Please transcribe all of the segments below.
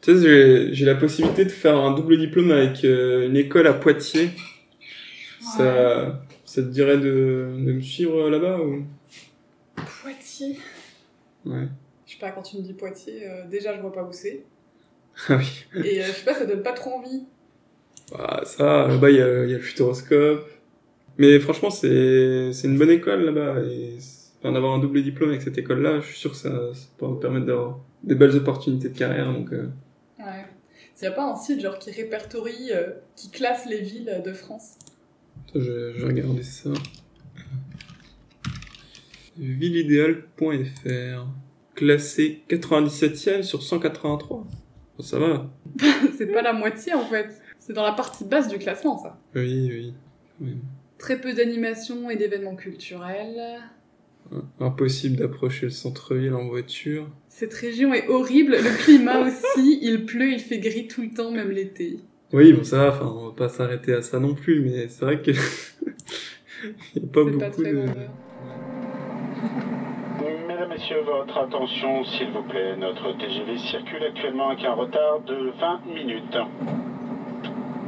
Tu sais, j'ai- la possibilité de faire un double diplôme avec euh, une école à Poitiers. Ça, ça te dirait de, de me suivre là-bas ou? Poitiers. Ouais. Je sais pas, quand tu me dis Poitiers, euh, déjà je vois pas où c'est. Ah oui. Et euh, je sais pas, ça donne pas trop envie. Bah, ça, là-bas, il y a, y a le futuroscope. Mais franchement, c'est une bonne école là-bas. Et enfin, d'avoir un double diplôme avec cette école-là, je suis sûr que ça, ça peut me permettre d'avoir des belles opportunités de carrière. Donc, euh, Ouais. Il y a pas un site genre qui répertorie, euh, qui classe les villes de France? Je, je vais regarder ça. Villeidéale.fr Classé 97e sur 183. Oh, ça va. C'est pas la moitié en fait. C'est dans la partie basse du classement ça. Oui, oui. même. Très peu d'animations et d'événements culturels. Impossible d'approcher le centre-ville en voiture. Cette région est horrible, le climat aussi, il pleut, il fait gris tout le temps, même l'été. Oui, bon, ça va, enfin, on va pas s'arrêter à ça non plus, mais c'est vrai que. Il y a pas beaucoup pas très de. Mesdames, Messieurs, votre attention, s'il vous plaît. Notre TGV circule actuellement avec un retard de 20 minutes.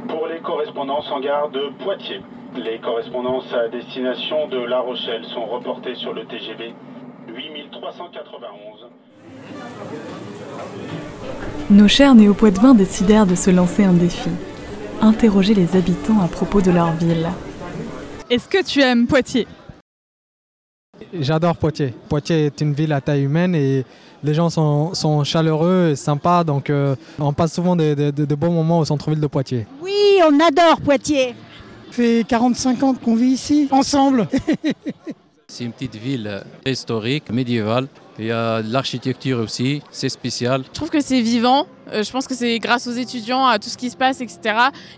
Pour les correspondances en gare de Poitiers, les correspondances à destination de La Rochelle sont reportées sur le TGV 8391. Nos chers néo-poitevins décidèrent de se lancer un défi. Interroger les habitants à propos de leur ville. Est-ce que tu aimes Poitiers? J'adore Poitiers. Poitiers est une ville à taille humaine et les gens sont, sont chaleureux et sympas, donc euh, on passe souvent de, de- de- de bons moments au centre-ville de Poitiers. Oui, on adore Poitiers. Ça fait 45 ans qu'on vit ici, ensemble. C'est une petite ville historique, médiévale. Il y a de l'architecture aussi, c'est spécial. Je trouve que c'est vivant. Euh, je pense que c'est grâce aux étudiants, à tout ce qui se passe, etc.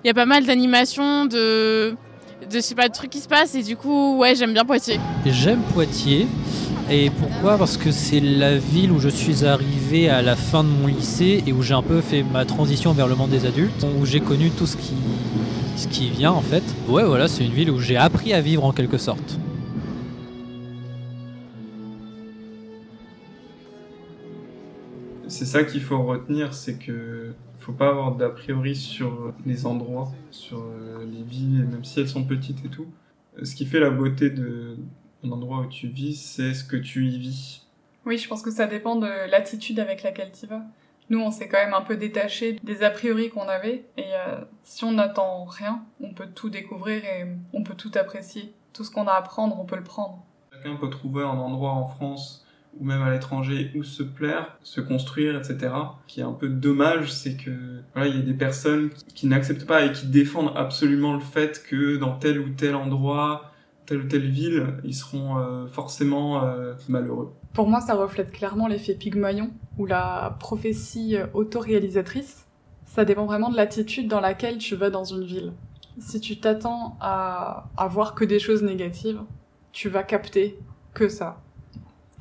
Il y a pas mal d'animations, de, de, je sais pas, de trucs qui se passent. Et du coup, ouais, j'aime bien Poitiers. J'aime Poitiers. Et pourquoi? Parce que c'est la ville où je suis arrivé à la fin de mon lycée et où j'ai un peu fait ma transition vers le monde des adultes, où j'ai connu tout ce qui, ce qui vient en fait. Ouais, voilà, c'est une ville où j'ai appris à vivre en quelque sorte. C'est ça qu'il faut retenir, c'est que faut pas avoir d'a priori sur les endroits, sur euh, les villes, même si elles sont petites et tout. Ce qui fait la beauté de un endroit où tu vis, c'est ce que tu y vis. Oui, je pense que ça dépend de l'attitude avec laquelle tu vas. Nous, on s'est quand même un peu détaché des a priori qu'on avait, et euh, si on n'attend rien, on peut tout découvrir et on peut tout apprécier. Tout ce qu'on a à prendre, on peut le prendre. Chacun peut trouver un endroit en France ou même à l'étranger où se plaire, se construire, etc. Ce qui est un peu dommage, c'est que voilà, il y a des personnes qui n'acceptent pas et qui défendent absolument le fait que dans tel ou tel endroit, telle ou telle ville, ils seront euh, forcément euh, malheureux. Pour moi, ça reflète clairement l'effet Pygmalion ou la prophétie euh, autoréalisatrice. Ça dépend vraiment de l'attitude dans laquelle tu vas dans une ville. Si tu t'attends à, à voir que des choses négatives, tu vas capter que ça.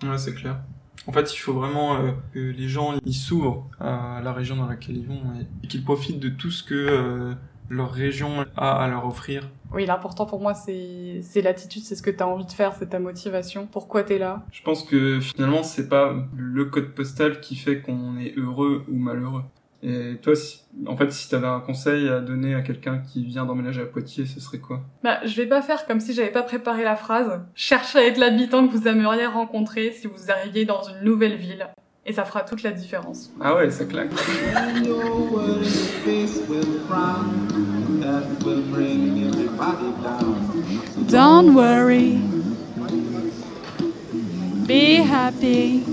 Ouais, c'est clair. En fait, il faut vraiment euh, que les gens ils s'ouvrent à la région dans laquelle ils vont et, et qu'ils profitent de tout ce que euh, leur région a à leur offrir. Oui, l'important pour moi, c'est c'est l'attitude, c'est ce que tu as envie de faire, c'est ta motivation. Pourquoi t'es là? Je pense que finalement, c'est pas le code postal qui fait qu'on est heureux ou malheureux. Et toi, si, en fait, si t'avais un conseil à donner à quelqu'un qui vient d'emménager à Poitiers, ce serait quoi? Bah, je vais pas faire comme si j'avais pas préparé la phrase. Cherchez à être l'habitant que vous aimeriez rencontrer si vous arriviez dans une nouvelle ville. Et ça fera toute la différence. Ah ouais, ça claque. Don't worry. Be happy.